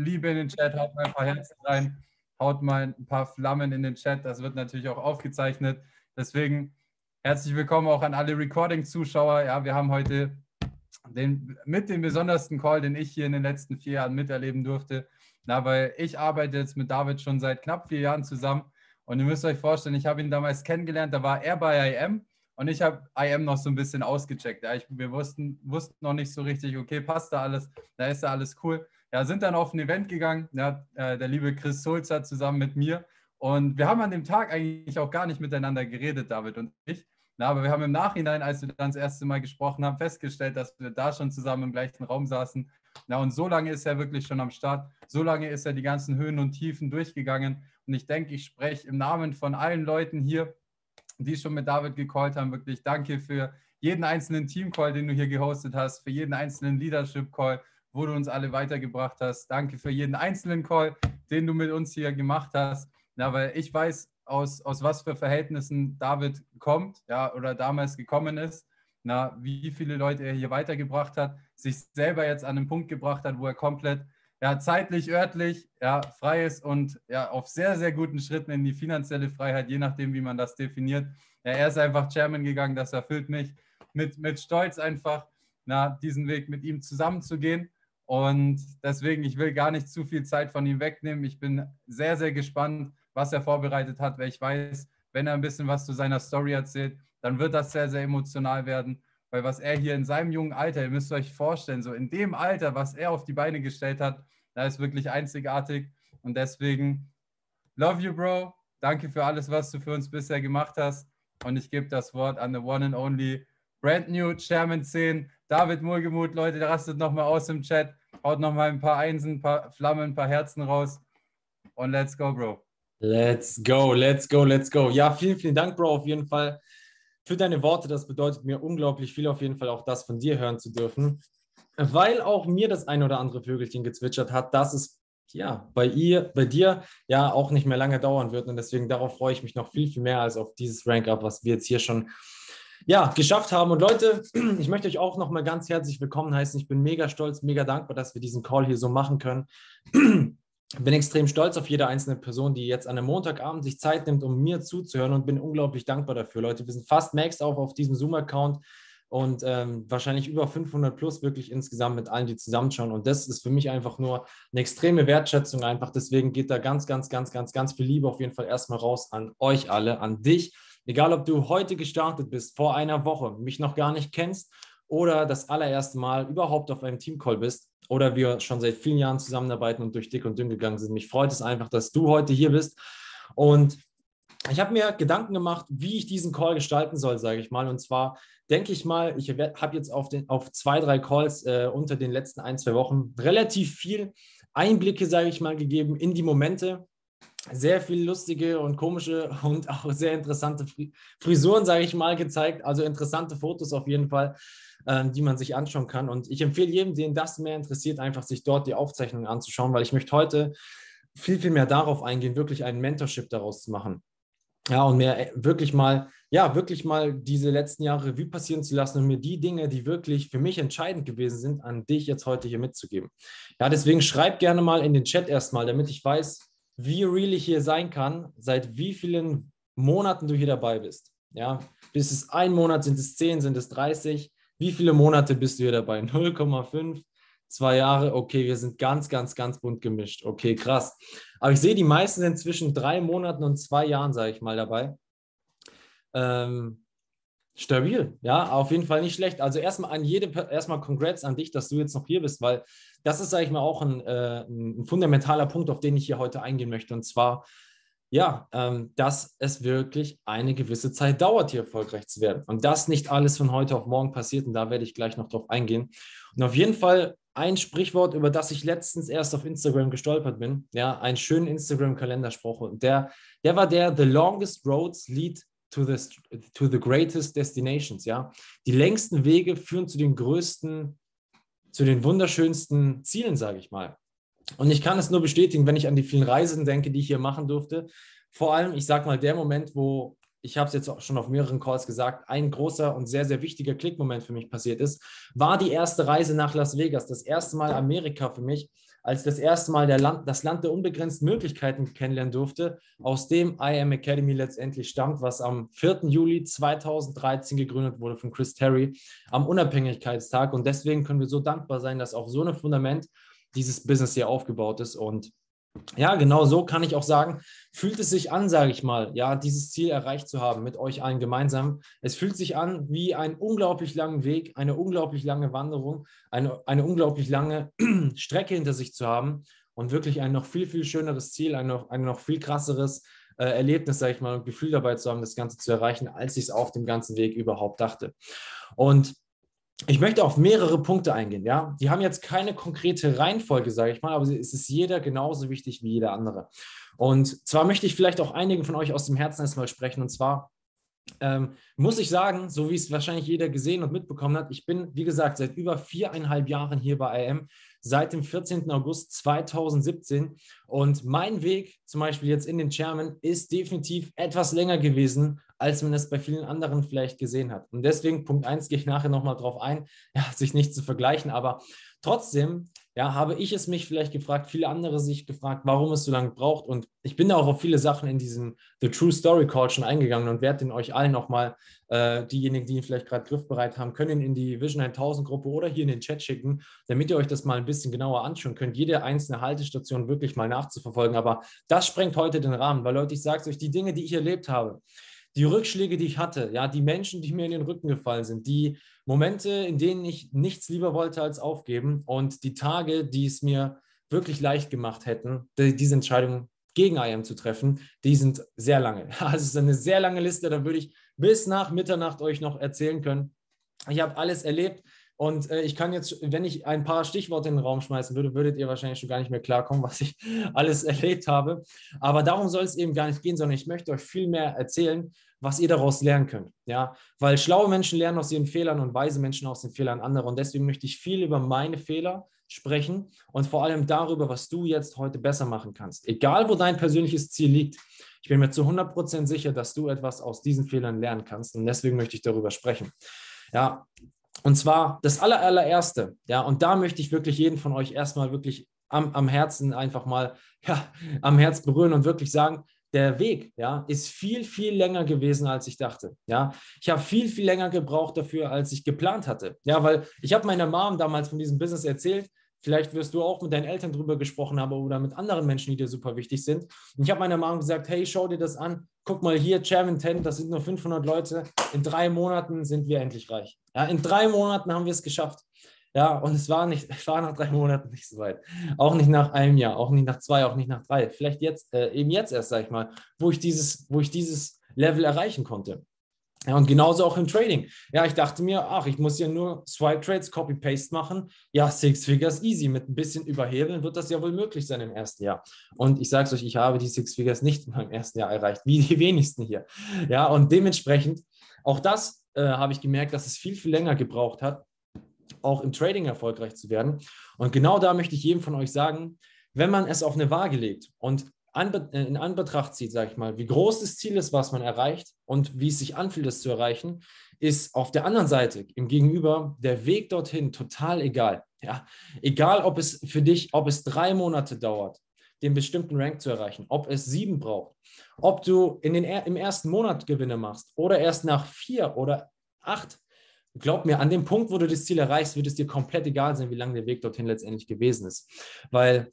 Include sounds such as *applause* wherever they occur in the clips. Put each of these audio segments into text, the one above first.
Liebe in den Chat, haut mal ein paar Herzen rein, haut mal ein paar Flammen in den Chat. Das wird natürlich auch aufgezeichnet. Deswegen herzlich willkommen auch an alle Recording-Zuschauer. Ja, wir haben heute den, mit dem besondersten Call, den ich hier in den letzten vier Jahren miterleben durfte. Na, weil ich arbeite jetzt mit David schon seit knapp vier Jahren zusammen. Und ihr müsst euch vorstellen, ich habe ihn damals kennengelernt, da war er bei IM und ich habe IM noch so ein bisschen ausgecheckt. Ja, ich, wir wussten, wussten noch nicht so richtig, okay, passt da alles, da ist da alles cool. Ja, sind dann auf ein Event gegangen, ja, äh, der liebe Chris Sulzer zusammen mit mir. Und wir haben an dem Tag eigentlich auch gar nicht miteinander geredet, David und ich. Na, aber wir haben im Nachhinein, als wir dann das erste Mal gesprochen haben, festgestellt, dass wir da schon zusammen im gleichen Raum saßen. Na, und so lange ist er wirklich schon am Start. So lange ist er die ganzen Höhen und Tiefen durchgegangen. Und ich denke, ich spreche im Namen von allen Leuten hier, die schon mit David gecallt haben. Wirklich danke für jeden einzelnen Team-Call, den du hier gehostet hast, für jeden einzelnen Leadership-Call, wo du uns alle weitergebracht hast. Danke für jeden einzelnen Call, den du mit uns hier gemacht hast. Na, weil ich weiß, aus, aus was für Verhältnissen David kommt, ja, oder damals gekommen ist, na, wie viele Leute er hier weitergebracht hat, sich selber jetzt an den Punkt gebracht hat, wo er komplett ja, zeitlich, örtlich ja, frei ist und ja, auf sehr, sehr guten Schritten in die finanzielle Freiheit, je nachdem, wie man das definiert. Ja, er ist einfach Chairman gegangen, das erfüllt mich mit, mit Stolz einfach, na, diesen Weg mit ihm zusammenzugehen. Und deswegen, ich will gar nicht zu viel Zeit von ihm wegnehmen. Ich bin sehr, sehr gespannt, was er vorbereitet hat, weil ich weiß, wenn er ein bisschen was zu seiner Story erzählt, dann wird das sehr, sehr emotional werden. Weil was er hier in seinem jungen Alter, ihr müsst euch vorstellen, so in dem Alter, was er auf die Beine gestellt hat, da ist wirklich einzigartig. Und deswegen, love you, Bro. Danke für alles, was du für uns bisher gemacht hast. Und ich gebe das Wort an the one and only brand new Chairman 10, David Mulgemuth. Leute, der rastet nochmal aus im Chat. Haut nochmal ein paar Einsen, ein paar Flammen, ein paar Herzen raus. Und let's go, Bro. Let's go, let's go, let's go. Ja, vielen, vielen Dank, Bro, auf jeden Fall für deine Worte. Das bedeutet mir unglaublich viel, auf jeden Fall auch das von dir hören zu dürfen, weil auch mir das ein oder andere Vögelchen gezwitschert hat, dass es ja bei ihr, bei dir ja auch nicht mehr lange dauern wird. Und deswegen darauf freue ich mich noch viel, viel mehr als auf dieses Rank-Up, was wir jetzt hier schon ja, geschafft haben. Und Leute, *clears throat* ich möchte euch auch nochmal ganz herzlich willkommen heißen. Ich bin mega stolz, mega dankbar, dass wir diesen Call hier so machen können bin extrem stolz auf jede einzelne Person, die jetzt an einem Montagabend sich Zeit nimmt, um mir zuzuhören und bin unglaublich dankbar dafür. Leute, wir sind fast maxed auch auf diesem Zoom-Account und ähm, wahrscheinlich über 500 plus wirklich insgesamt mit allen, die zusammenschauen. Und das ist für mich einfach nur eine extreme Wertschätzung einfach. Deswegen geht da ganz, ganz, ganz, ganz, ganz viel Liebe auf jeden Fall erstmal raus an euch alle, an dich. Egal, ob du heute gestartet bist, vor einer Woche, mich noch gar nicht kennst oder das allererste Mal überhaupt auf einem Teamcall bist oder wir schon seit vielen Jahren zusammenarbeiten und durch dick und dünn gegangen sind. Mich freut es einfach, dass du heute hier bist. Und ich habe mir Gedanken gemacht, wie ich diesen Call gestalten soll, sage ich mal. Und zwar denke ich mal, ich habe jetzt auf, den, auf zwei, drei Calls äh, unter den letzten ein, zwei Wochen relativ viel Einblicke, sage ich mal, gegeben in die Momente. Sehr viel lustige und komische *laughs* und auch sehr interessante Frisuren, sage ich mal, gezeigt. Also interessante Fotos auf jeden Fall äh, die man sich anschauen kann. Und ich empfehle jedem, den das mehr interessiert, einfach sich dort die Aufzeichnungen anzuschauen, weil ich möchte heute viel, viel mehr darauf eingehen, wirklich ein Mentorship daraus zu machen. Ja, und mir äh, wirklich mal, ja, wirklich mal diese letzten Jahre Revue passieren zu lassen und mir die Dinge, die wirklich für mich entscheidend gewesen sind, an dich jetzt heute hier mitzugeben. Ja, deswegen schreib gerne mal in den Chat erstmal, damit ich weiß, wie real ich hier sein kann, seit wie vielen Monaten du hier dabei bist. Ja, bis es ein Monat, sind es zehn, sind es 30. Wie viele Monate bist du hier dabei? *laughs* 0,5, zwei Jahre. Okay, wir sind ganz, ganz, ganz bunt gemischt. Okay, krass. Aber ich sehe, die meisten sind zwischen drei Monaten und zwei Jahren, sage ich mal, dabei. Ähm, stabil, ja, auf jeden Fall nicht schlecht. Also erstmal an jede, erstmal Congrats an dich, dass du jetzt noch hier bist, weil das ist, sage ich mal, auch ein, äh, ein fundamentaler Punkt, auf den ich hier heute eingehen möchte. Und zwar, ja, ähm, dass es wirklich eine gewisse Zeit dauert, hier erfolgreich zu werden. Und das nicht alles von heute auf morgen passiert. Und da werde ich gleich noch drauf eingehen. Und auf jeden Fall ein Sprichwort, über das ich letztens erst auf Instagram gestolpert bin. Ja, ein schönen Instagram-Kalenderspruch. Und der, der war der: The longest roads lead to the, to the greatest destinations. Ja, die längsten Wege führen zu den größten, zu den wunderschönsten Zielen, sage ich mal. Und ich kann es nur bestätigen, wenn ich an die vielen Reisen denke, die ich hier machen durfte. Vor allem, ich sage mal, der Moment, wo ich habe es jetzt auch schon auf mehreren Calls gesagt, ein großer und sehr, sehr wichtiger Klickmoment für mich passiert ist, war die erste Reise nach Las Vegas. Das erste Mal Amerika für mich, als ich das erste Mal Land, das Land der unbegrenzten Möglichkeiten kennenlernen durfte, aus dem I Am Academy letztendlich stammt, was am 4. Juli 2013 gegründet wurde von Chris Terry am Unabhängigkeitstag. Und deswegen können wir so dankbar sein, dass auf so einem Fundament dieses Business hier aufgebaut ist. Und ja, genau so kann ich auch sagen, fühlt es sich an, sage ich mal, ja, dieses Ziel erreicht zu haben mit euch allen gemeinsam. Es fühlt sich an wie ein unglaublich langen Weg, eine unglaublich lange Wanderung, eine, eine unglaublich lange *clears throat* Strecke hinter sich zu haben und wirklich ein noch viel, viel schöneres Ziel, ein noch, ein noch viel krasseres äh, Erlebnis, sage ich mal, und Gefühl dabei zu haben, das Ganze zu erreichen, als ich es auf dem ganzen Weg überhaupt dachte. Und ich möchte auf mehrere Punkte eingehen. Ja, die haben jetzt keine konkrete Reihenfolge, sage ich mal, aber es ist jeder genauso wichtig wie jeder andere. Und zwar möchte ich vielleicht auch einigen von euch aus dem Herzen erstmal sprechen. Und zwar ähm, muss ich sagen, so wie es wahrscheinlich jeder gesehen und mitbekommen hat, ich bin, wie gesagt, seit über viereinhalb Jahren hier bei IM, seit dem 14. August 2017. Und mein Weg, zum Beispiel jetzt in den Chairman, ist definitiv etwas länger gewesen, als man es bei vielen anderen vielleicht gesehen hat. Und deswegen, Punkt 1, gehe ich nachher nochmal drauf ein, ja, sich nicht zu vergleichen, aber trotzdem ja, habe ich es mich vielleicht gefragt, viele andere sich gefragt, warum es so lange braucht. Und ich bin da auch auf viele Sachen in diesem The True Story Call schon eingegangen und werde den euch allen nochmal, äh, diejenigen, die ihn vielleicht gerade griffbereit haben, können ihn in die Vision 1000 Gruppe oder hier in den Chat schicken, damit ihr euch das mal ein bisschen genauer anschauen könnt, jede einzelne Haltestation wirklich mal nachzuverfolgen. Aber das sprengt heute den Rahmen, weil Leute, ich sage es euch, die Dinge, die ich erlebt habe, die Rückschläge, die ich hatte, ja, die Menschen, die mir in den Rücken gefallen sind, die Momente, in denen ich nichts lieber wollte als aufgeben und die Tage, die es mir wirklich leicht gemacht hätten, die, diese Entscheidung gegen IAM zu treffen, die sind sehr lange. *laughs* Also es ist eine sehr lange Liste, da würde ich bis nach Mitternacht euch noch erzählen können. Ich habe alles erlebt, und äh, ich kann jetzt, wenn ich ein paar Stichworte in den Raum schmeißen würde, würdet ihr wahrscheinlich schon gar nicht mehr klarkommen, *laughs* was ich alles erlebt habe. Aber darum soll es eben gar nicht gehen, sondern ich möchte euch viel mehr erzählen, was ihr daraus lernen könnt. Ja, weil schlaue Menschen lernen aus ihren Fehlern und weise Menschen aus den Fehlern anderer. Und deswegen möchte ich viel über meine Fehler sprechen und vor allem darüber, was du jetzt heute besser machen kannst. Egal, wo dein persönliches Ziel liegt. Ich bin mir zu 100% sicher, dass du etwas aus diesen Fehlern lernen kannst. Und deswegen möchte ich darüber sprechen. Ja, und zwar das aller, allererste, ja, und da möchte ich wirklich jeden von euch erstmal wirklich am, am Herzen einfach mal, *laughs* ja, am Herz berühren und wirklich sagen, der Weg, ja, ist viel, viel länger gewesen, als ich dachte. Ja, ich habe viel, viel länger gebraucht dafür, als ich geplant hatte. Ja, weil ich habe meiner Mom damals von diesem Business erzählt Vielleicht wirst du auch mit deinen Eltern drüber gesprochen haben oder mit anderen Menschen, die dir super wichtig sind. Und ich habe meiner Mom gesagt, hey, schau dir das an. Guck mal hier, Chairman 10, das sind nur 500 Leute. In drei Monaten sind wir endlich reich. Ja, in drei Monaten haben wir es geschafft. Ja, und es war nicht, *laughs* es war nach drei Monaten nicht so weit. Auch nicht nach einem Jahr, auch nicht nach zwei, auch nicht nach drei. Vielleicht jetzt, äh, eben jetzt erst, sag ich mal, wo ich dieses, wo ich dieses Level erreichen konnte. Ja, und genauso auch im Trading. Ja, ich dachte mir, ach, ich muss ja nur Swipe Trades, Copy-Paste machen. Ja, Six Figures easy. Mit ein bisschen Überhebeln wird das ja wohl möglich sein im ersten Jahr. Und ich sage es euch, ich habe die Six Figures nicht in meinem ersten Jahr erreicht, wie die wenigsten hier. Ja, und dementsprechend, auch das äh, habe ich gemerkt, dass es viel, viel länger gebraucht hat, auch im Trading erfolgreich zu werden. Und genau da möchte ich jedem von euch sagen, wenn man es auf eine Waage legt und in Anbetracht zieht, sage ich mal, wie groß das Ziel ist, was man erreicht und wie es sich anfühlt, es zu erreichen, ist auf der anderen Seite im Gegenüber der Weg dorthin total egal. Ja, egal, ob es für dich, ob es drei Monate dauert, den bestimmten Rank zu erreichen, ob es sieben braucht, ob du in den, im ersten Monat Gewinne machst oder erst nach vier oder acht. Glaub mir, an dem Punkt, wo du das Ziel erreichst, wird es dir komplett egal sein, wie lang der Weg dorthin letztendlich gewesen ist. Weil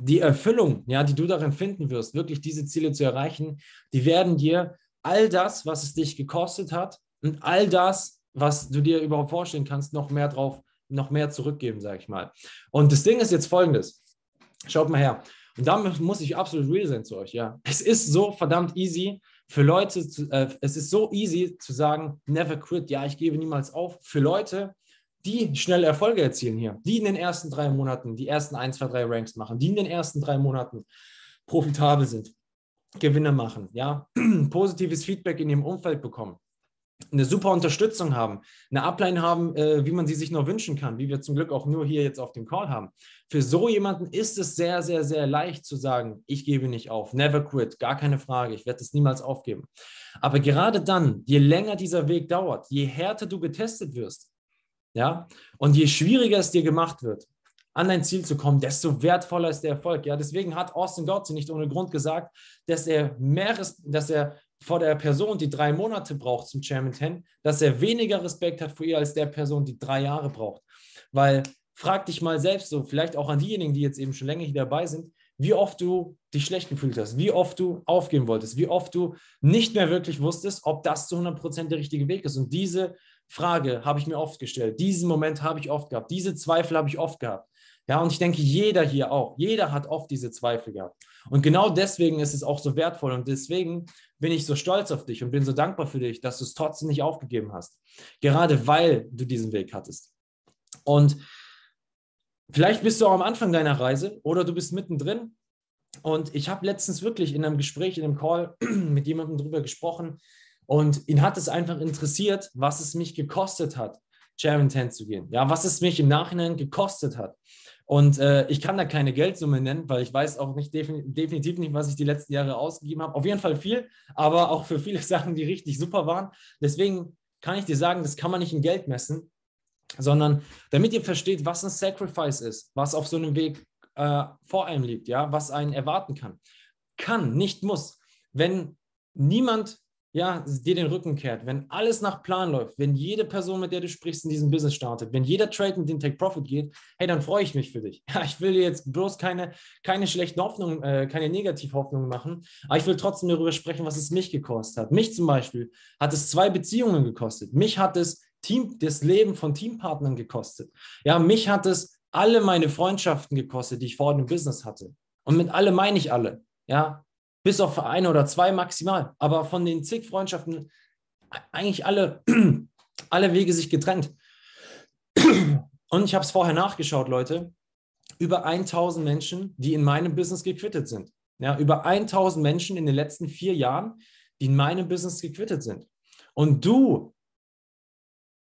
die Erfüllung, ja, die du darin finden wirst, wirklich diese Ziele zu erreichen, die werden dir all das, was es dich gekostet hat und all das, was du dir überhaupt vorstellen kannst, noch mehr drauf, noch mehr zurückgeben, sage ich mal. Und das Ding ist jetzt folgendes. Schaut mal her. Und da muss ich absolut real sein zu euch, ja. Es ist so verdammt easy für Leute, zu, äh, es ist so easy zu sagen, never quit, ja, ich gebe niemals auf. Für Leute, die schnell Erfolge erzielen hier, die in den ersten drei Monaten die ersten 1, 2, 3 Ranks machen, die in den ersten drei Monaten profitabel sind, Gewinne machen, ja, *clears throat* positives Feedback in ihrem Umfeld bekommen, eine super Unterstützung haben, eine Upline haben, äh, wie man sie sich nur wünschen kann, wie wir zum Glück auch nur hier jetzt auf dem Call haben. Für so jemanden ist es sehr, sehr, sehr leicht zu sagen, ich gebe nicht auf, never quit, gar keine Frage, ich werde es niemals aufgeben. Aber gerade dann, je länger dieser Weg dauert, je härter du getestet wirst, ja? Und je schwieriger es dir gemacht wird, an dein Ziel zu kommen, desto wertvoller ist der Erfolg. Ja, deswegen hat Austin Gotze nicht ohne Grund gesagt, dass er mehr, dass er vor der Person, die drei Monate braucht zum Chairman 10, dass er weniger Respekt hat vor ihr als der Person, die drei Jahre braucht. Weil frag dich mal selbst so, vielleicht auch an diejenigen, die jetzt eben schon länger hier dabei sind, wie oft du dich schlecht gefühlt hast, wie oft du aufgeben wolltest, wie oft du nicht mehr wirklich wusstest, ob das zu 100% der richtige Weg ist. Und diese Frage habe ich mir oft gestellt, diesen Moment habe ich oft gehabt, diese Zweifel habe ich oft gehabt. Ja, und ich denke, jeder hier auch, jeder hat oft diese Zweifel gehabt. Und genau deswegen ist es auch so wertvoll und deswegen bin ich so stolz auf dich und bin so dankbar für dich, dass du es trotzdem nicht aufgegeben hast. Gerade weil du diesen Weg hattest. Und vielleicht bist du auch am Anfang deiner Reise oder du bist mittendrin. Und ich habe letztens wirklich in einem Gespräch, in einem Call *clears throat* mit jemandem darüber gesprochen und ihn hat es einfach interessiert, was es mich gekostet hat, Chairman 10 zu gehen. Ja, was es mich im Nachhinein gekostet hat. Und äh, ich kann da keine Geldsumme nennen, weil ich weiß auch nicht definitiv nicht, was ich die letzten Jahre ausgegeben habe. Auf jeden Fall viel, aber auch für viele *laughs* Sachen, die richtig super waren. Deswegen kann ich dir sagen, das kann man nicht in Geld messen, sondern damit ihr versteht, was ein Sacrifice ist, was auf so einem Weg äh, vor einem liegt, ja, was einen erwarten kann. Kann, nicht muss. Wenn niemand ja, dir den Rücken kehrt, wenn alles nach Plan läuft, wenn jede Person, mit der du sprichst, in diesem Business startet, wenn jeder Trade mit den Take Profit geht, hey, dann freue ich mich für dich. *laughs* Ja, ich will dir jetzt bloß keine, keine schlechten Hoffnungen, äh, keine Negativhoffnungen machen, aber ich will trotzdem darüber sprechen, was es mich gekostet hat. Mich zum Beispiel hat es zwei Beziehungen gekostet. Mich hat es Team, das Leben von Teampartnern gekostet. Ja, mich hat es alle meine Freundschaften gekostet, die ich vor dem Business hatte. Und mit alle meine ich alle. Ja, bis auf eine oder zwei maximal. Aber von den zig Freundschaften eigentlich alle, *clears throat* alle Wege sich getrennt. *clears throat* Und ich habe es vorher nachgeschaut, Leute. Über 1000 Menschen, die in meinem Business gequittet sind. Ja, über 1000 Menschen in den letzten vier Jahren, die in meinem Business gequittet sind. Und du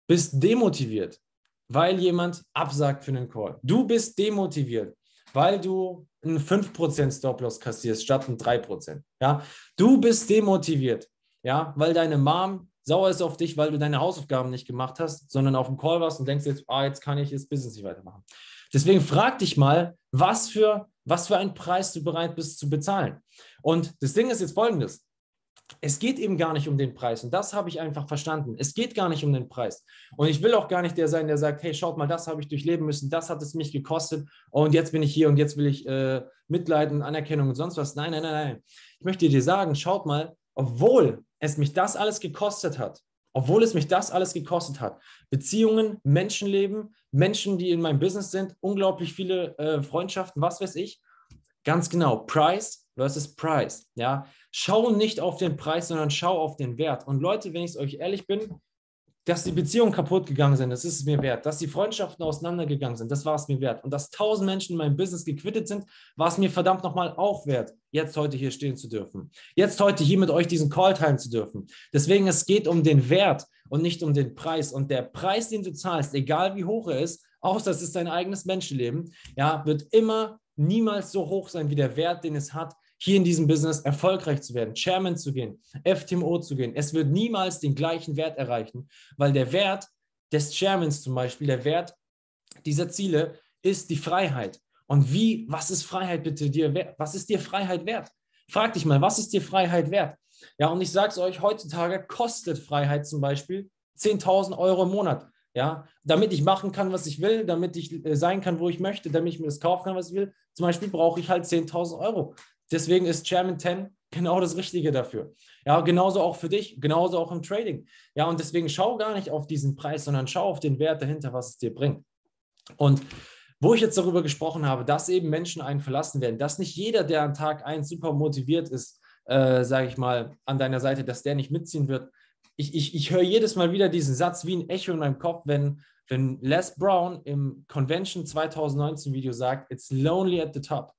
bist demotiviert, weil jemand absagt für einen Call. Du bist demotiviert, weil du einen 5% Stop-Loss kassierst statt einen 3%. Ja? Du bist demotiviert, ja, weil deine Mom sauer ist auf dich, weil du deine Hausaufgaben nicht gemacht hast, sondern auf dem Call warst und denkst jetzt, ah, jetzt kann ich das Business nicht weitermachen. Deswegen frag dich mal, was für, was für einen Preis du bereit bist zu bezahlen. Und das Ding ist jetzt folgendes es geht eben gar nicht um den Preis. Und das habe ich einfach verstanden. Es geht gar nicht um den Preis. Und ich will auch gar nicht der sein, der sagt, hey, schaut mal, das habe ich durchleben müssen, das hat es mich gekostet und jetzt bin ich hier und jetzt will ich äh, Mitleid und Anerkennung und sonst was. Nein, nein, nein, nein. Ich möchte dir sagen, schaut mal, obwohl es mich das alles gekostet hat, obwohl es mich das alles gekostet hat, Beziehungen, Menschenleben, Menschen, die in meinem Business sind, unglaublich viele äh, Freundschaften, was weiß ich, ganz genau, Price versus Price. Ja, schau nicht auf den Preis, sondern schau auf den Wert. Und Leute, wenn ich es euch ehrlich bin, dass die Beziehungen kaputt gegangen sind, das ist es mir wert. Dass die Freundschaften auseinandergegangen sind, das war es mir wert. Und dass tausend Menschen in meinem Business gequittet sind, war es mir verdammt nochmal auch wert, jetzt heute hier stehen zu dürfen. Jetzt heute hier mit euch diesen Call teilen zu dürfen. Deswegen, es geht um den Wert und nicht um den Preis. Und der Preis, den du zahlst, egal wie hoch er ist, außer es ist dein eigenes Menschenleben, ja, wird immer niemals so hoch sein wie der Wert, den es hat, hier in diesem Business erfolgreich zu werden, Chairman zu gehen, FTMO zu gehen. Es wird niemals den gleichen Wert erreichen, weil der Wert des Chairmans zum Beispiel, der Wert dieser Ziele ist die Freiheit. Und wie, was ist Freiheit bitte dir wert? Was ist dir Freiheit wert? Frag dich mal, was ist dir Freiheit wert? Ja, und ich sage es euch, heutzutage kostet Freiheit zum Beispiel 10.000 Euro im Monat. Ja, damit ich machen kann, was ich will, damit ich äh, sein kann, wo ich möchte, damit ich mir das kaufen kann, was ich will. Zum Beispiel brauche ich halt 10.000 Euro. Deswegen ist Chairman 10 genau das Richtige dafür. Ja, genauso auch für dich, genauso auch im Trading. Ja, und deswegen schau gar nicht auf diesen Preis, sondern schau auf den Wert dahinter, was es dir bringt. Und wo ich jetzt darüber gesprochen habe, dass eben Menschen einen verlassen werden, dass nicht jeder, der an Tag 1 super motiviert ist, äh, sage ich mal, an deiner Seite, dass der nicht mitziehen wird. Ich, ich, ich höre jedes Mal wieder diesen Satz wie ein Echo in meinem Kopf, wenn, wenn Les Brown im Convention 2019 Video sagt, it's lonely at the top.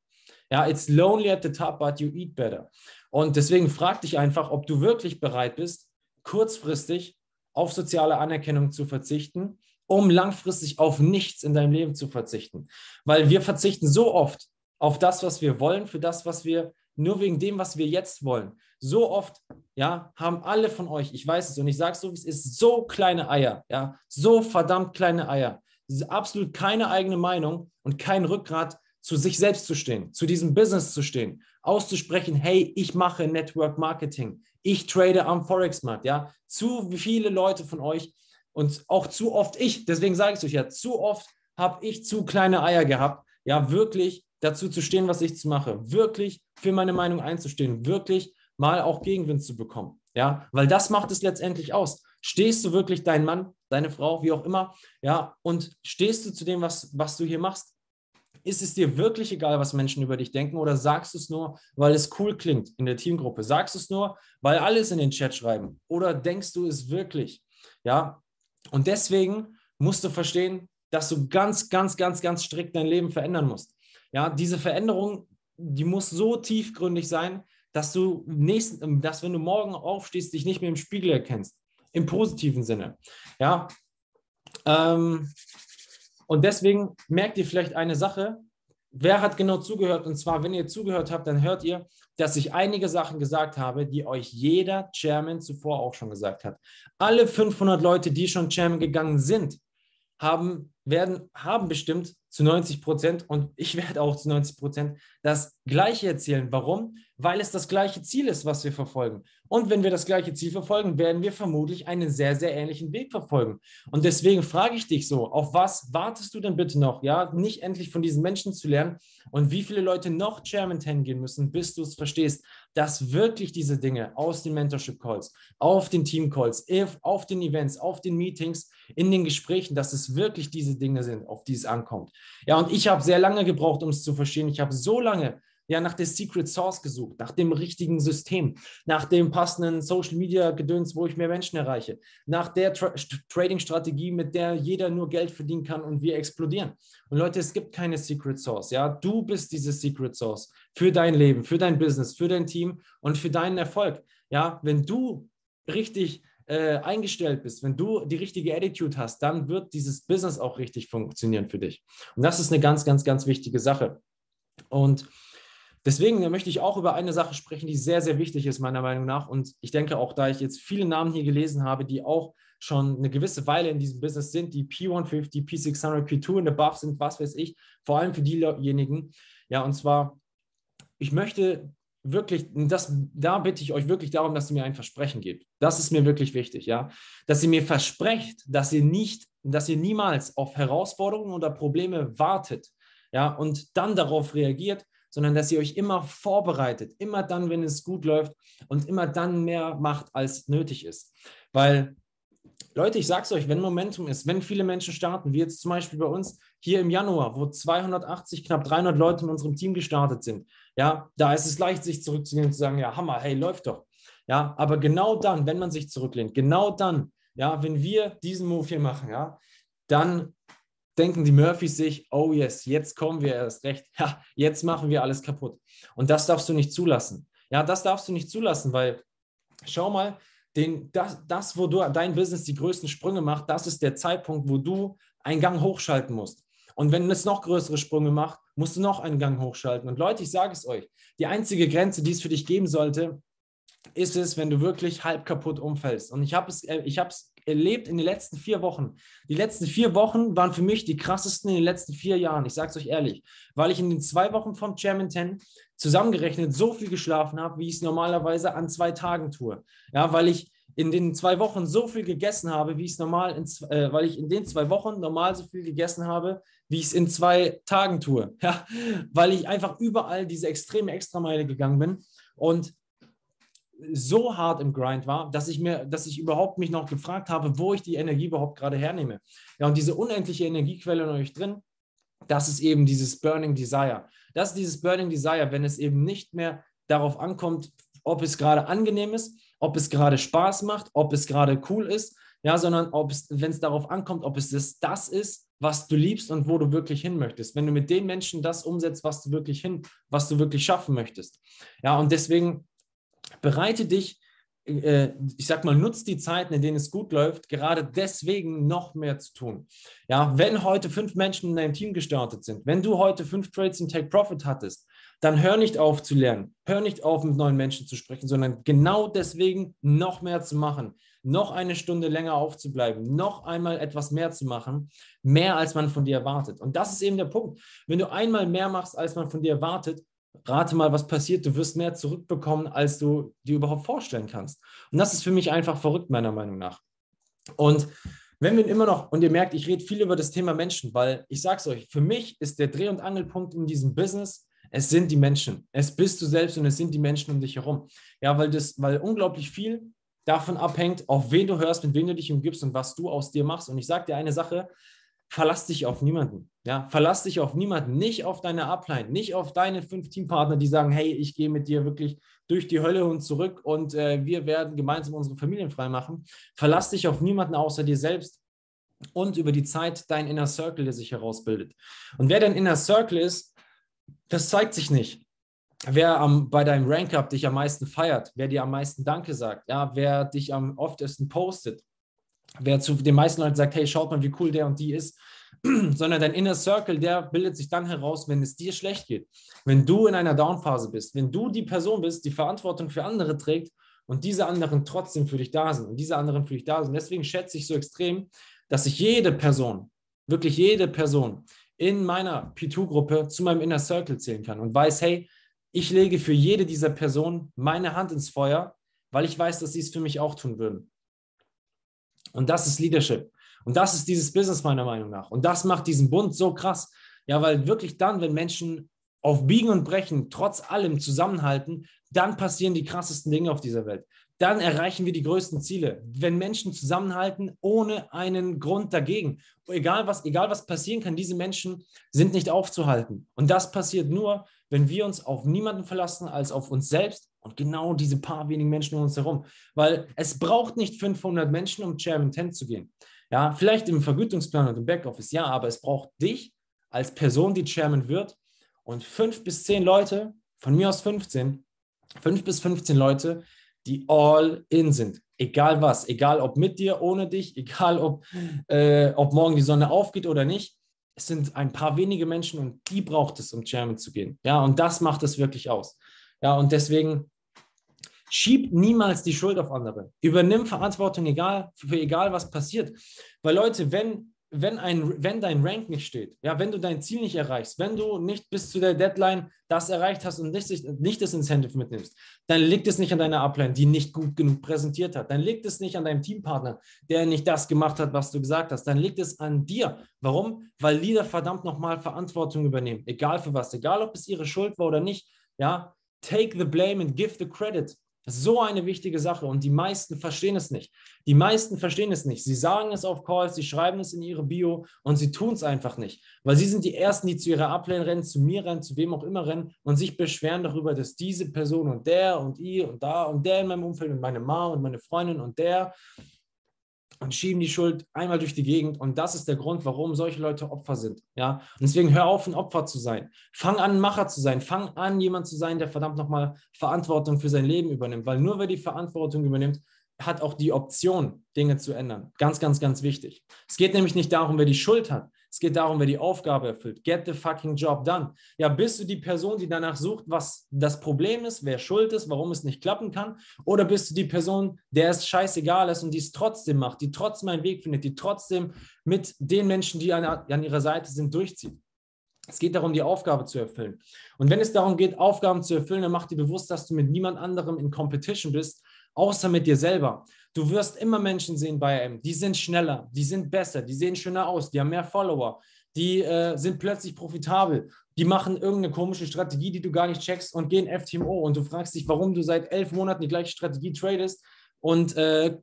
Ja, it's lonely at the top, but you eat better. Und deswegen frag dich einfach, ob du wirklich bereit bist, kurzfristig auf soziale Anerkennung zu verzichten, um langfristig auf nichts in deinem Leben zu verzichten. Weil wir verzichten so oft auf das, was wir wollen, für das, was wir nur wegen dem, was wir jetzt wollen. So oft, ja, haben alle von euch, ich weiß es und ich sage es so, es ist, so kleine Eier, ja, so verdammt kleine Eier. Absolut keine eigene Meinung und kein Rückgrat, zu sich selbst zu stehen, zu diesem Business zu stehen, auszusprechen, hey, ich mache Network Marketing, ich trade am Forex-Markt, ja. Zu viele Leute von euch und auch zu oft ich, deswegen sage ich es euch ja, zu oft habe ich zu kleine Eier gehabt, ja, wirklich dazu zu stehen, was ich zu mache, wirklich für meine Meinung einzustehen, wirklich mal auch Gegenwind zu bekommen, ja, weil das macht es letztendlich aus. Stehst du wirklich dein Mann, deine Frau, wie auch immer, ja, und stehst du zu dem, was, was du hier machst? Ist es dir wirklich egal, was Menschen über dich denken oder sagst du es nur, weil es cool klingt in der Teamgruppe? Sagst du es nur, weil alles in den Chat schreiben? Oder denkst du es wirklich? Ja, und deswegen musst du verstehen, dass du ganz, ganz, ganz, ganz strikt dein Leben verändern musst. Ja, diese Veränderung, die muss so tiefgründig sein, dass du nächsten, dass wenn du morgen aufstehst, dich nicht mehr im Spiegel erkennst. Im positiven Sinne. Ja. Ähm, und deswegen merkt ihr vielleicht eine Sache. Wer hat genau zugehört? Und zwar, wenn ihr zugehört habt, dann hört ihr, dass ich einige Sachen gesagt habe, die euch jeder Chairman zuvor auch schon gesagt hat. Alle 500 Leute, die schon Chairman gegangen sind, haben, werden, haben bestimmt zu 90 Prozent und ich werde auch zu 90 Prozent das Gleiche erzählen. Warum? Weil es das gleiche Ziel ist, was wir verfolgen. Und wenn wir das gleiche Ziel verfolgen, werden wir vermutlich einen sehr, sehr ähnlichen Weg verfolgen. Und deswegen frage ich dich so, auf was wartest du denn bitte noch? Ja, nicht endlich von diesen Menschen zu lernen und wie viele Leute noch Chairman 10 gehen müssen, bis du es verstehst, dass wirklich diese Dinge aus den Mentorship Calls, auf den Team Calls, auf den Events, auf den Meetings, in den Gesprächen, dass es wirklich diese Dinge sind, auf die es ankommt. Ja, und ich habe sehr lange gebraucht, um es zu verstehen. Ich habe so lange ja nach der Secret Source gesucht, nach dem richtigen System, nach dem passenden Social Media Gedöns, wo ich mehr Menschen erreiche, nach der Tra Trading Strategie, mit der jeder nur Geld verdienen kann und wir explodieren. Und Leute, es gibt keine Secret Source, ja, du bist diese Secret Source für dein Leben, für dein Business, für dein Team und für deinen Erfolg. Ja, wenn du richtig äh, eingestellt bist, wenn du die richtige Attitude hast, dann wird dieses Business auch richtig funktionieren für dich. Und das ist eine ganz, ganz, ganz wichtige Sache. Und deswegen möchte ich auch über eine Sache sprechen, die sehr, sehr wichtig ist, meiner Meinung nach. Und ich denke auch, da ich jetzt viele Namen hier gelesen habe, die auch schon eine gewisse Weile in diesem Business sind, die P150, P600, P2 und above sind, was weiß ich, vor allem für diejenigen. Ja, und zwar, ich möchte wirklich, das, da bitte ich euch wirklich darum, dass ihr mir ein Versprechen gebt. Das ist mir wirklich wichtig, ja. Dass ihr mir versprecht, dass ihr nicht, dass ihr niemals auf Herausforderungen oder Probleme wartet, ja, und dann darauf reagiert, sondern dass ihr euch immer vorbereitet, immer dann, wenn es gut läuft und immer dann mehr macht, als nötig ist. Weil Leute, ich sage es euch, wenn Momentum ist, wenn viele Menschen starten, wie jetzt zum Beispiel bei uns hier im Januar, wo 280, knapp 300 Leute in unserem Team gestartet sind, ja, da ist es leicht, sich zurückzulehnen und zu sagen, ja, Hammer, hey, läuft doch. Ja, aber genau dann, wenn man sich zurücklehnt, genau dann, ja, wenn wir diesen Move hier machen, ja, dann denken die Murphys sich, oh yes, jetzt kommen wir erst recht, ja, jetzt machen wir alles kaputt. Und das darfst du nicht zulassen. Ja, das darfst du nicht zulassen, weil schau mal, den, das, das, wo du dein Business die größten Sprünge macht, das ist der Zeitpunkt, wo du einen Gang hochschalten musst. Und wenn es noch größere Sprünge macht, musst du noch einen Gang hochschalten. Und Leute, ich sage es euch, die einzige Grenze, die es für dich geben sollte, ist es, wenn du wirklich halb kaputt umfällst. Und ich habe es, äh, ich habe es erlebt in den letzten vier Wochen. Die letzten vier Wochen waren für mich die krassesten in den letzten vier Jahren. Ich sage es euch ehrlich, weil ich in den zwei Wochen vom Chairman 10 zusammengerechnet so viel geschlafen habe, wie ich es normalerweise an zwei Tagen tue. Ja, weil ich in den zwei Wochen so viel gegessen habe, wie ich es normal, in, äh, weil ich in den zwei Wochen normal so viel gegessen habe, wie ich es in zwei Tagen tue. Ja, weil ich einfach überall diese extreme Extrameile gegangen bin und so hart im Grind war, dass ich mir, dass ich überhaupt mich noch gefragt habe, wo ich die Energie überhaupt gerade hernehme. Ja, und diese unendliche Energiequelle in euch drin, das ist eben dieses Burning Desire. Das ist dieses Burning Desire, wenn es eben nicht mehr darauf ankommt, ob es gerade angenehm ist, ob es gerade Spaß macht, ob es gerade cool ist, ja, sondern ob es, wenn es darauf ankommt, ob es das, das ist, was du liebst und wo du wirklich hin möchtest. Wenn du mit den Menschen das umsetzt, was du wirklich hin, was du wirklich schaffen möchtest. Ja, und deswegen bereite dich, äh, ich sag mal, nutz die Zeiten, in denen es gut läuft, gerade deswegen noch mehr zu tun. Ja, wenn heute fünf Menschen in deinem Team gestartet sind, wenn du heute fünf Trades in Take Profit hattest, dann hör nicht auf zu lernen, hör nicht auf mit neuen Menschen zu sprechen, sondern genau deswegen noch mehr zu machen. noch eine Stunde länger aufzubleiben, noch einmal etwas mehr zu machen, mehr als man von dir erwartet. Und das ist eben der Punkt. Wenn du einmal mehr machst, als man von dir erwartet, rate mal, was passiert. Du wirst mehr zurückbekommen, als du dir überhaupt vorstellen kannst. Und das ist für mich einfach verrückt, meiner Meinung nach. Und wenn wir immer noch, und ihr merkt, ich rede viel über das Thema Menschen, weil ich sage es euch, für mich ist der Dreh- und Angelpunkt in diesem Business, es sind die Menschen. Es bist du selbst und es sind die Menschen um dich herum. Ja, weil das, weil unglaublich viel davon abhängt, auf wen du hörst, mit wem du dich umgibst und was du aus dir machst. Und ich sage dir eine Sache, verlass dich auf niemanden. Ja, verlass dich auf niemanden, nicht auf deine Upline, nicht auf deine fünf Teampartner, die sagen, hey, ich gehe mit dir wirklich durch die Hölle und zurück und äh, wir werden gemeinsam unsere Familien freimachen. Verlass dich auf niemanden außer dir selbst und über die Zeit dein Inner Circle, der sich herausbildet. Und wer dein Inner Circle ist, das zeigt sich nicht. Wer am, bei deinem Rank-Up dich am meisten feiert, wer dir am meisten Danke sagt, ja, wer dich am oftesten postet, wer zu den meisten Leuten sagt, hey, schaut mal, wie cool der und die ist, *clears throat* sondern dein Inner Circle, der bildet sich dann heraus, wenn es dir schlecht geht. Wenn du in einer Downphase bist, wenn du die Person bist, die Verantwortung für andere trägt und diese anderen trotzdem für dich da sind und diese anderen für dich da sind. Deswegen schätze ich so extrem, dass ich jede Person, wirklich jede Person in meiner P2-Gruppe zu meinem Inner Circle zählen kann und weiß, hey, ich lege für jede dieser Personen meine Hand ins Feuer, weil ich weiß, dass sie es für mich auch tun würden. Und das ist Leadership. Und das ist dieses Business meiner Meinung nach. Und das macht diesen Bund so krass. Ja, weil wirklich dann, wenn Menschen auf Biegen und Brechen trotz allem zusammenhalten, dann passieren die krassesten Dinge auf dieser Welt. Dann erreichen wir die größten Ziele. Wenn Menschen zusammenhalten ohne einen Grund dagegen, egal was, egal was passieren kann, diese Menschen sind nicht aufzuhalten. Und das passiert nur, wenn wir uns auf niemanden verlassen als auf uns selbst und genau diese paar wenigen Menschen um uns herum. Weil es braucht nicht 500 Menschen, um Chairman 10 zu gehen. Ja, vielleicht im Vergütungsplan und im Backoffice, ja, aber es braucht dich als Person, die Chairman wird und fünf bis zehn Leute, von mir aus 15, fünf bis 15 Leute, die all in sind. Egal was, egal ob mit dir, ohne dich, egal ob, äh, ob morgen die Sonne aufgeht oder nicht. Es sind ein paar wenige Menschen und die braucht es, um Chairman zu gehen. Ja, und das macht es wirklich aus. Ja, und deswegen Schieb niemals die Schuld auf andere. Übernimm Verantwortung, egal, für egal was passiert. Weil Leute, wenn, wenn, ein, wenn dein Rank nicht steht, ja, wenn du dein Ziel nicht erreichst, wenn du nicht bis zu der Deadline das erreicht hast und nicht, nicht das Incentive mitnimmst, dann liegt es nicht an deiner Upline, die nicht gut genug präsentiert hat. Dann liegt es nicht an deinem Teampartner, der nicht das gemacht hat, was du gesagt hast. Dann liegt es an dir. Warum? Weil Leader verdammt nochmal Verantwortung übernehmen. Egal für was, egal ob es ihre Schuld war oder nicht. Ja, take the blame and give the credit. So eine wichtige Sache und die meisten verstehen es nicht. Die meisten verstehen es nicht. Sie sagen es auf Calls, sie schreiben es in ihre Bio und sie tun es einfach nicht, weil sie sind die Ersten, die zu ihrer Ablehn rennen, zu mir rennen, zu wem auch immer rennen und sich beschweren darüber, dass diese Person und der und ihr und da und der in meinem Umfeld und meine Mama und meine Freundin und der und schieben die Schuld einmal durch die Gegend. Und das ist der Grund, warum solche Leute Opfer sind. Ja? Und deswegen hör auf, ein Opfer zu sein. Fang an, ein Macher zu sein. Fang an, jemand zu sein, der verdammt nochmal Verantwortung für sein Leben übernimmt. Weil nur wer die Verantwortung übernimmt, hat auch die Option, Dinge zu ändern. Ganz, ganz, ganz wichtig. Es geht nämlich nicht darum, wer die Schuld hat. Es geht darum, wer die Aufgabe erfüllt. Get the fucking job done. Ja, bist du die Person, die danach sucht, was das Problem ist, wer schuld ist, warum es nicht klappen kann? Oder bist du die Person, der es scheißegal ist und die es trotzdem macht, die trotzdem einen Weg findet, die trotzdem mit den Menschen, die an, an ihrer Seite sind, durchzieht? Es geht darum, die Aufgabe zu erfüllen. Und wenn es darum geht, Aufgaben zu erfüllen, dann mach dir bewusst, dass du mit niemand anderem in Competition bist, außer mit dir selber. Du wirst immer Menschen sehen bei AM, die sind schneller, die sind besser, die sehen schöner aus, die haben mehr Follower, die äh, sind plötzlich profitabel, die machen irgendeine komische Strategie, die du gar nicht checkst und gehen FTMO und du fragst dich, warum du seit elf Monaten die gleiche Strategie tradest und äh,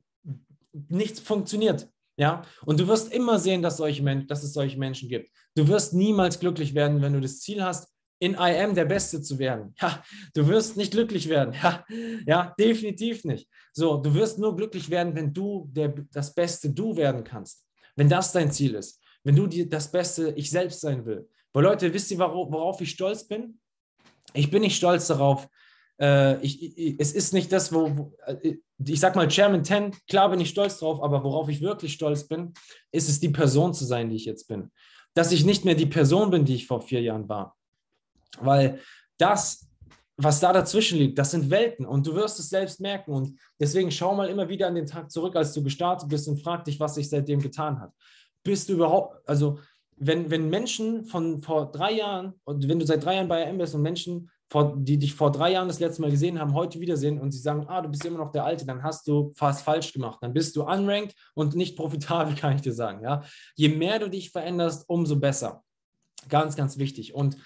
nichts funktioniert. Ja, und du wirst immer sehen, dass, solche Men dass es solche Menschen gibt. Du wirst niemals glücklich werden, wenn du das Ziel hast, in IM der Beste zu werden. *laughs* Ja, du wirst nicht glücklich werden. *laughs* Ja, ja, definitiv nicht. So, du wirst nur glücklich werden, wenn du der, das beste Du werden kannst. Wenn das dein Ziel ist. Wenn du die, das beste Ich selbst sein will. Weil Leute, wisst ihr, worauf ich stolz bin? Ich bin nicht stolz darauf. Äh, ich, ich, es ist nicht das, wo, wo, äh, ich sag mal, Chairman 10, klar bin ich stolz drauf, aber worauf ich wirklich stolz bin, ist es, die Person zu sein, die ich jetzt bin. Dass ich nicht mehr die Person bin, die ich vor vier Jahren war weil das was da dazwischen liegt, das sind Welten und du wirst es selbst merken. Und deswegen schau mal immer wieder an den Tag zurück, als du gestartet bist und frag dich, was sich seitdem getan hat. Bist du überhaupt, also wenn, wenn Menschen von vor drei Jahren und wenn du seit drei Jahren bei AM bist und Menschen, vor, die dich vor drei Jahren das letzte Mal gesehen haben, heute wiedersehen und sie sagen, ah, du bist immer noch der Alte, dann hast du fast falsch gemacht. Dann bist du unranked und nicht profitabel, *laughs* kann ich dir sagen. Ja? Je mehr du dich veränderst, umso besser. Ganz, ganz wichtig. Und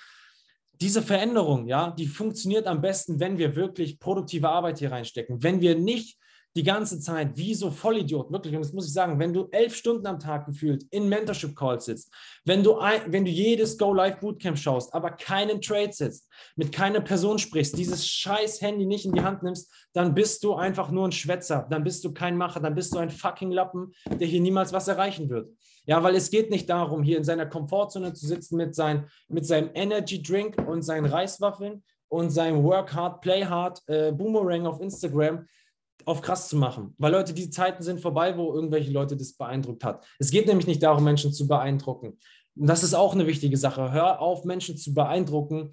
diese Veränderung, ja, die funktioniert am besten, wenn wir wirklich produktive Arbeit hier reinstecken. Wenn wir nicht die ganze Zeit wie so Vollidiot, wirklich, und das muss ich sagen, wenn du elf Stunden am Tag gefühlt in Mentorship-Calls sitzt, wenn du, wenn du jedes Go-Live-Bootcamp schaust, aber keinen Trade sitzt, mit keiner Person sprichst, dieses scheiß Handy nicht in die Hand nimmst, dann bist du einfach nur ein Schwätzer, dann bist du kein Macher, dann bist du ein fucking Lappen, der hier niemals was erreichen wird. Ja, weil es geht nicht darum, hier in seiner Komfortzone zu sitzen mit, sein, mit seinem Energy Drink und seinen Reiswaffeln und seinem Work Hard, Play Hard äh, Boomerang auf Instagram auf krass zu machen. Weil Leute, die Zeiten sind vorbei, wo irgendwelche Leute das beeindruckt hat. Es geht nämlich nicht darum, Menschen zu beeindrucken. Und das ist auch eine wichtige Sache. Hör auf, Menschen zu beeindrucken,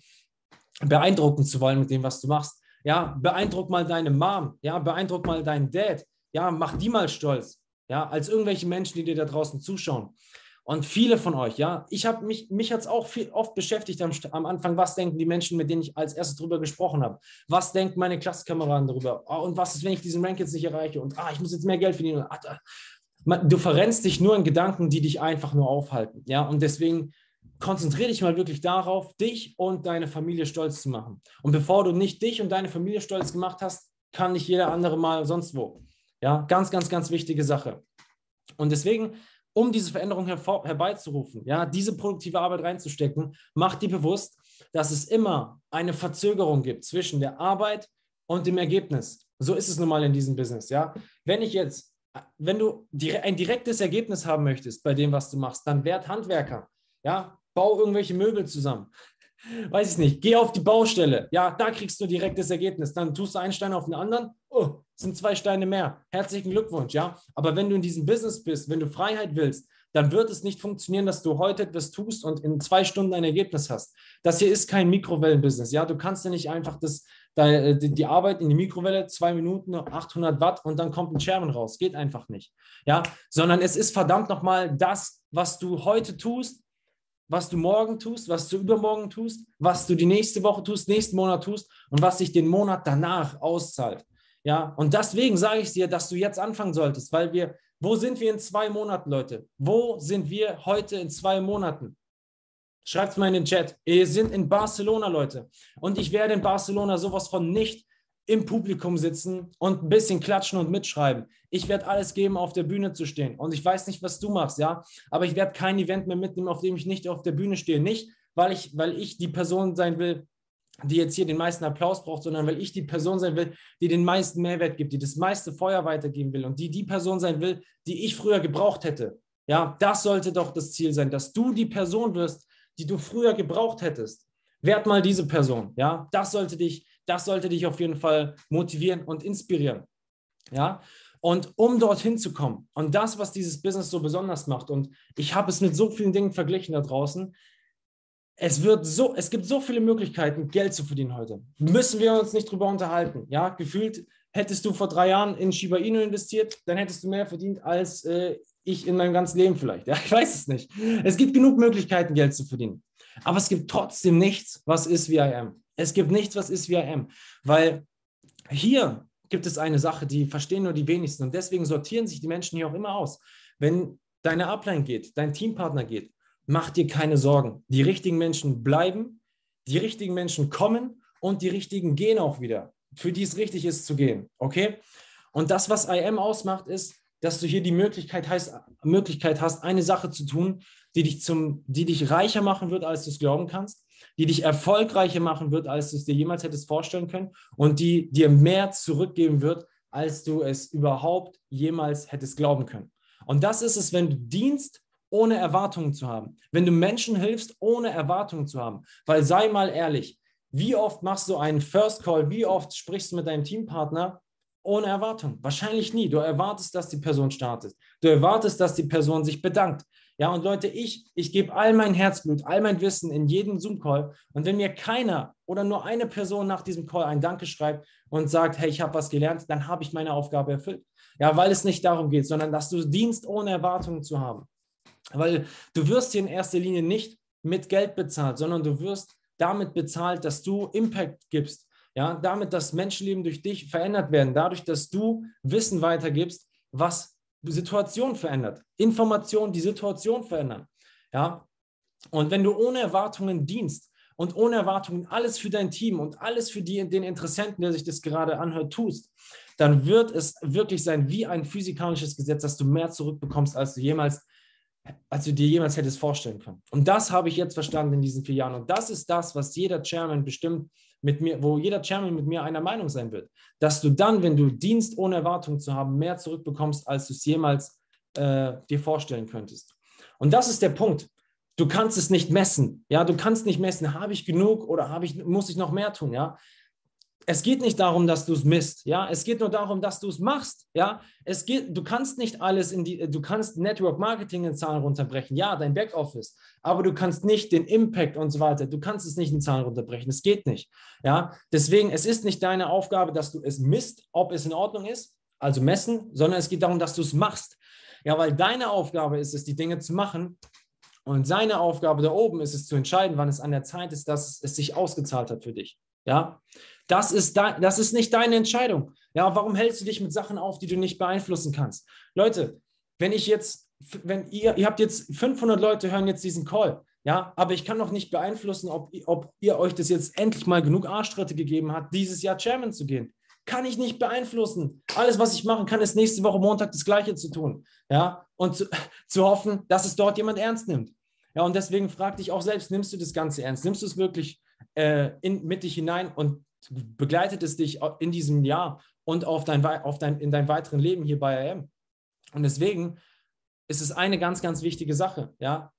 beeindrucken zu wollen mit dem, was du machst. Ja, beeindruck mal deine Mom. Ja, beeindruck mal deinen Dad. Ja, mach die mal stolz. Ja, als irgendwelche Menschen, die dir da draußen zuschauen. Und viele von euch, ja, ich habe mich, mich hat es auch viel, oft beschäftigt am, am, Anfang, was denken die Menschen, mit denen ich als erstes drüber gesprochen habe? Was denken meine Klassenkameraden darüber? Oh, und was ist, wenn ich diesen Rank jetzt nicht erreiche? Und ah, ich muss jetzt mehr Geld verdienen. Ah, du verrennst dich nur in Gedanken, die dich einfach nur aufhalten. Ja, und deswegen konzentriere dich mal wirklich darauf, dich und deine Familie stolz zu machen. Und bevor du nicht dich und deine Familie stolz gemacht hast, kann nicht jeder andere mal sonst wo. Ja, ganz, ganz, ganz wichtige Sache. Und deswegen um diese Veränderung hervor, herbeizurufen, ja, diese produktive Arbeit reinzustecken, macht dir bewusst, dass es immer eine Verzögerung gibt zwischen der Arbeit und dem Ergebnis. So ist es nun mal in diesem Business, ja. Wenn ich jetzt, wenn du ein direktes Ergebnis haben möchtest bei dem, was du machst, dann werd Handwerker, ja, bau irgendwelche Möbel zusammen. *laughs* Weiß ich nicht, geh auf die Baustelle, ja, da kriegst du direktes Ergebnis. Dann tust du einen Stein auf den anderen, oh, sind zwei Steine mehr. Herzlichen Glückwunsch, ja. Aber wenn du in diesem Business bist, wenn du Freiheit willst, dann wird es nicht funktionieren, dass du heute etwas tust und in zwei Stunden ein Ergebnis hast. Das hier ist kein Mikrowellenbusiness, ja. Du kannst ja nicht einfach das, die Arbeit in die Mikrowelle, zwei Minuten, 800 Watt und dann kommt ein Scherben raus. Geht einfach nicht, ja. Sondern es ist verdammt nochmal das, was du heute tust, was du morgen tust, was du übermorgen tust, was du die nächste Woche tust, nächsten Monat tust und was sich den Monat danach auszahlt. Ja, und deswegen sage ich dir, dass du jetzt anfangen solltest, weil wir, wo sind wir in zwei Monaten, Leute? Wo sind wir heute in zwei Monaten? Schreibt es mal in den Chat. Wir sind in Barcelona, Leute. Und ich werde in Barcelona sowas von nicht im Publikum sitzen und ein bisschen klatschen und mitschreiben. Ich werde alles geben, auf der Bühne zu stehen. Und ich weiß nicht, was du machst, ja, aber ich werde kein Event mehr mitnehmen, auf dem ich nicht auf der Bühne stehe. Nicht, weil ich, weil ich die Person sein will, die jetzt hier den meisten Applaus braucht, sondern weil ich die Person sein will, die den meisten Mehrwert gibt, die das meiste Feuer weitergeben will und die die Person sein will, die ich früher gebraucht hätte. Ja, das sollte doch das Ziel sein, dass du die Person wirst, die du früher gebraucht hättest. Werd mal diese Person. Ja, das sollte dich, das sollte dich auf jeden Fall motivieren und inspirieren. Ja, und um dorthin zu kommen und das, was dieses Business so besonders macht, und ich habe es mit so vielen Dingen verglichen da draußen, es wird so, es gibt so viele Möglichkeiten, Geld zu verdienen heute. Müssen wir uns nicht drüber unterhalten. Ja, gefühlt hättest du vor drei Jahren in Shiba Inu investiert, dann hättest du mehr verdient als äh, ich in meinem ganzen Leben vielleicht. Ja, *laughs* ich weiß es nicht. Es gibt genug Möglichkeiten, Geld zu verdienen. Aber es gibt trotzdem nichts, was ist wie IM. Es gibt nichts, was ist wie IM. Weil hier gibt es eine Sache, die verstehen nur die wenigsten. Und deswegen sortieren sich die Menschen hier auch immer aus. Wenn deine Upline geht, dein Teampartner geht, mach dir keine Sorgen. Die richtigen Menschen bleiben, die richtigen Menschen kommen und die richtigen gehen auch wieder, für die es richtig ist zu gehen. Okay? Und das, was IM ausmacht, ist, dass du hier die Möglichkeit, heißt, Möglichkeit hast, eine Sache zu tun, die dich, zum, die dich reicher machen wird, als du es glauben kannst, die dich erfolgreicher machen wird, als du es dir jemals hättest vorstellen können und die dir mehr zurückgeben wird, als du es überhaupt jemals hättest glauben können. Und das ist es, wenn du dienst ohne Erwartungen zu haben. Wenn du Menschen hilfst, ohne Erwartungen zu haben. Weil sei mal ehrlich, wie oft machst du einen First Call, wie oft sprichst du mit deinem Teampartner ohne Erwartung? Wahrscheinlich nie. Du erwartest, dass die Person startet. Du erwartest, dass die Person sich bedankt. Ja, und Leute, ich, ich gebe all mein Herzblut, all mein Wissen in jeden Zoom-Call. Und wenn mir keiner oder nur eine Person nach diesem Call ein Danke schreibt und sagt, hey, ich habe was gelernt, dann habe ich meine Aufgabe erfüllt. Ja, weil es nicht darum geht, sondern dass du dienst, ohne Erwartungen zu haben. Weil du wirst hier in erster Linie nicht mit Geld bezahlt, sondern du wirst damit bezahlt, dass du Impact gibst. Ja, damit, dass Menschenleben durch dich verändert werden, dadurch, dass du Wissen weitergibst, was Situation verändert. Informationen, die Situation verändern. Ja, und wenn du ohne Erwartungen dienst und ohne Erwartungen alles für dein Team und alles für die, den Interessenten, der sich das gerade anhört, tust, dann wird es wirklich sein wie ein physikalisches Gesetz, dass du mehr zurückbekommst, als du jemals als du dir jemals hättest vorstellen können. Und das habe ich jetzt verstanden in diesen vier Jahren. Und das ist das, was jeder Chairman bestimmt mit mir, wo jeder Chairman mit mir einer Meinung sein wird. Dass du dann, wenn du Dienst ohne Erwartung zu haben, mehr zurückbekommst, als du es jemals äh, dir vorstellen könntest. Und das ist der Punkt. Du kannst es nicht messen. Ja, du kannst nicht messen, habe ich genug oder habe ich, muss ich noch mehr tun. Ja, es geht nicht darum, dass du es misst, ja. Es geht nur darum, dass du es machst, ja. Es geht, du kannst nicht alles in die, du kannst Network Marketing in Zahlen runterbrechen, ja, dein Backoffice, aber du kannst nicht den Impact und so weiter, du kannst es nicht in Zahlen runterbrechen, es geht nicht, ja. Deswegen, es ist nicht deine Aufgabe, dass du es misst, ob es in Ordnung ist, also messen, sondern es geht darum, dass du es machst, ja, weil deine Aufgabe ist es, die Dinge zu machen und seine Aufgabe da oben ist es zu entscheiden, wann es an der Zeit ist, dass es sich ausgezahlt hat für dich. Ja, das ist, de, das ist nicht deine Entscheidung. Ja, warum hältst du dich mit Sachen auf, die du nicht beeinflussen kannst? Leute, wenn ich jetzt, wenn ihr, ihr habt jetzt 500 Leute hören jetzt diesen Call, ja, aber ich kann noch nicht beeinflussen, ob, ob ihr euch das jetzt endlich mal genug Arschtritte gegeben habt, dieses Jahr Chairman zu gehen. Kann ich nicht beeinflussen. Alles, was ich machen kann, ist nächste Woche Montag das Gleiche zu tun. Ja, und zu, *laughs* zu hoffen, dass es dort jemand ernst nimmt. Ja, und deswegen frag dich auch selbst, nimmst du das Ganze ernst? Nimmst du es wirklich äh, in, mit dich hinein und begleitet es dich in diesem Jahr und auf dein, auf dein, in deinem weiteren Leben hier bei AM. Und deswegen ist es eine ganz, ganz wichtige Sache. Ja?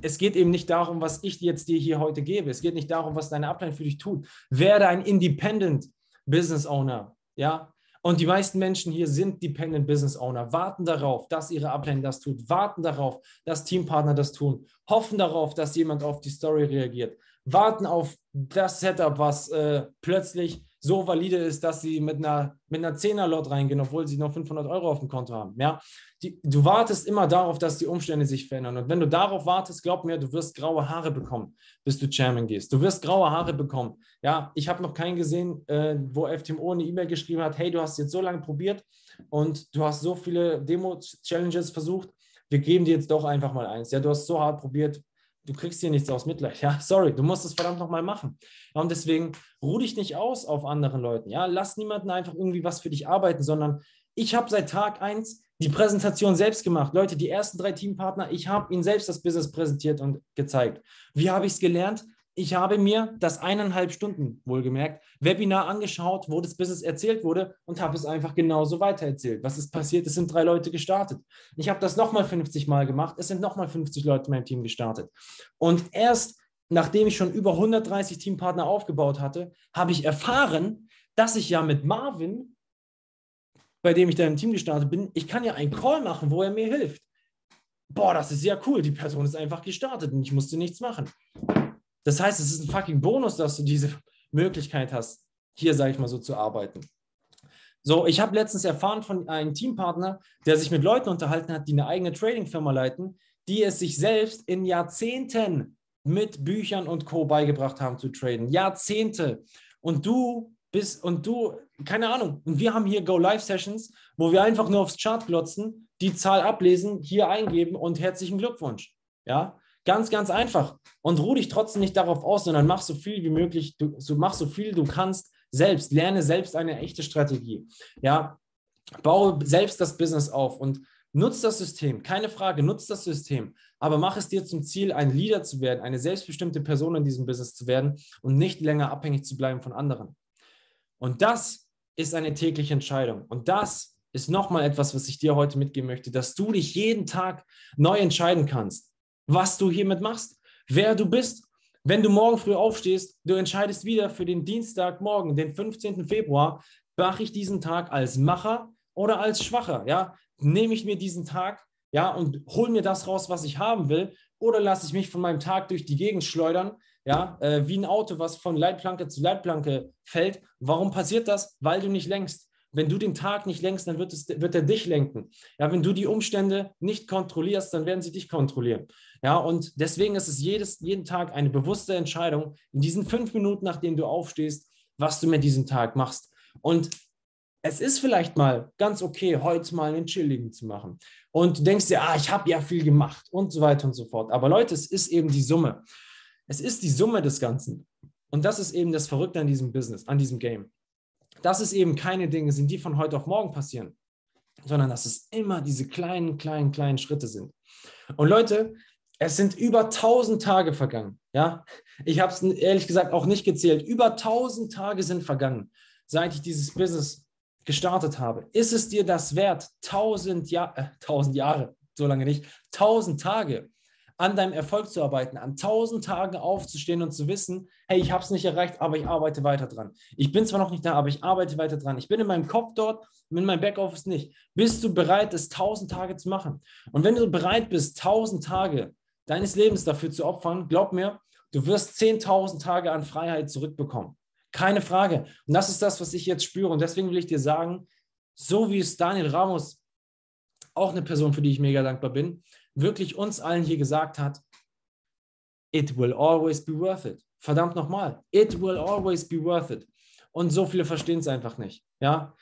Es geht eben nicht darum, was ich jetzt dir hier heute gebe. Es geht nicht darum, was deine Abteilung für dich tut. Werde ein Independent Business Owner. Ja? Und die meisten Menschen hier sind Dependent Business Owner, warten darauf, dass ihre Abteilung das tut, warten darauf, dass Teampartner das tun, hoffen darauf, dass jemand auf die Story reagiert, warten auf das Setup, was äh, plötzlich so valide ist, dass sie mit einer, mit einer 10er-Lot reingehen, obwohl sie noch 500 Euro auf dem Konto haben. Ja? Die, du wartest immer darauf, dass die Umstände sich verändern. Und wenn du darauf wartest, glaub mir, du wirst graue Haare bekommen, bis du Chairman gehst. Du wirst graue Haare bekommen. Ja, ich habe noch keinen gesehen, äh, wo FTMO eine E-Mail geschrieben hat, hey, du hast jetzt so lange probiert und du hast so viele Demo-Challenges versucht, wir geben dir jetzt doch einfach mal eins. Ja, du hast so hart probiert, du kriegst hier nichts aus Mitleid. Ja, sorry, du musst es verdammt nochmal machen. Ja, und deswegen ruh dich nicht aus auf anderen Leuten. Ja, lass niemanden einfach irgendwie was für dich arbeiten, sondern ich habe seit Tag 1 die Präsentation selbst gemacht. Leute, die ersten drei Teampartner, ich habe ihnen selbst das Business präsentiert und gezeigt. Wie habe ich es gelernt? Ich habe mir das eineinhalb Stunden, wohlgemerkt, Webinar angeschaut, wo das Business erzählt wurde und habe es einfach genauso weitererzählt. Was ist passiert? Es sind drei Leute gestartet. Ich habe das nochmal 50 Mal gemacht. Es sind nochmal 50 Leute in meinem Team gestartet. Und erst nachdem ich schon über 130 Teampartner aufgebaut hatte, habe ich erfahren, dass ich ja mit Marvin, bei dem ich da im Team gestartet bin, ich kann ja einen Call machen, wo er mir hilft. Boah, das ist ja cool. Die Person ist einfach gestartet und ich musste nichts machen. Das heißt, es ist ein fucking Bonus, dass du diese Möglichkeit hast, hier, sage ich mal so, zu arbeiten. So, ich habe letztens erfahren von einem Teampartner, der sich mit Leuten unterhalten hat, die eine eigene Trading-Firma leiten, die es sich selbst in Jahrzehnten mit Büchern und Co. beigebracht haben zu traden. Jahrzehnte. Und du bist, und du, keine Ahnung, und wir haben hier Go-Live-Sessions, wo wir einfach nur aufs Chart glotzen, die Zahl ablesen, hier eingeben und herzlichen Glückwunsch. Ja, Ganz, ganz einfach. Und ruh dich trotzdem nicht darauf aus, sondern mach so viel wie möglich, du, so mach so viel du kannst selbst. Lerne selbst eine echte Strategie. Ja, baue selbst das Business auf und nutz das System. Keine Frage, nutz das System. Aber mach es dir zum Ziel, ein Leader zu werden, eine selbstbestimmte Person in diesem Business zu werden und nicht länger abhängig zu bleiben von anderen. Und das ist eine tägliche Entscheidung. Und das ist nochmal etwas, was ich dir heute mitgeben möchte, dass du dich jeden Tag neu entscheiden kannst was du hiermit machst, wer du bist. Wenn du morgen früh aufstehst, du entscheidest wieder für den Dienstagmorgen, den 15. Februar, mache ich diesen Tag als Macher oder als Schwacher? Ja, nehme ich mir diesen Tag ja, und hole mir das raus, was ich haben will, oder lasse ich mich von meinem Tag durch die Gegend schleudern, ja, äh, wie ein Auto, was von Leitplanke zu Leitplanke fällt. Warum passiert das? Weil du nicht lenkst. Wenn du den Tag nicht lenkst, dann wird, es, wird er dich lenken. Ja, wenn du die Umstände nicht kontrollierst, dann werden sie dich kontrollieren. Ja, und deswegen ist es jedes, jeden Tag eine bewusste Entscheidung, in diesen fünf Minuten, nachdem du aufstehst, was du mit diesem Tag machst. Und es ist vielleicht mal ganz okay, heute mal einen Chilligen zu machen. Und du denkst dir, ah, ich habe ja viel gemacht und so weiter und so fort. Aber Leute, es ist eben die Summe. Es ist die Summe des Ganzen. Und das ist eben das Verrückte an diesem Business, an diesem Game. Dass es eben keine Dinge sind, die von heute auf morgen passieren, sondern dass es immer diese kleinen, kleinen, kleinen Schritte sind. Und Leute, es sind über 1000 Tage vergangen. Ja, ich habe es ehrlich gesagt auch nicht gezählt. Über 1000 Tage sind vergangen, seit ich dieses Business gestartet habe. Ist es dir das wert, 1000, Jahr, äh, 1000 Jahre, so lange nicht, 1000 Tage an deinem Erfolg zu arbeiten, an 1000 Tagen aufzustehen und zu wissen, hey, ich habe es nicht erreicht, aber ich arbeite weiter dran. Ich bin zwar noch nicht da, aber ich arbeite weiter dran. Ich bin in meinem Kopf dort, in meinem Backoffice nicht. Bist du bereit, es 1000 Tage zu machen? Und wenn du bereit bist, 1000 Tage deines Lebens dafür zu opfern, glaub mir, du wirst 10.000 Tage an Freiheit zurückbekommen. Keine Frage. Und das ist das, was ich jetzt spüre. Und deswegen will ich dir sagen, so wie es Daniel Ramos, auch eine Person, für die ich mega dankbar bin, wirklich uns allen hier gesagt hat, it will always be worth it. Verdammt nochmal, it will always be worth it. Und so viele verstehen es einfach nicht. Ja,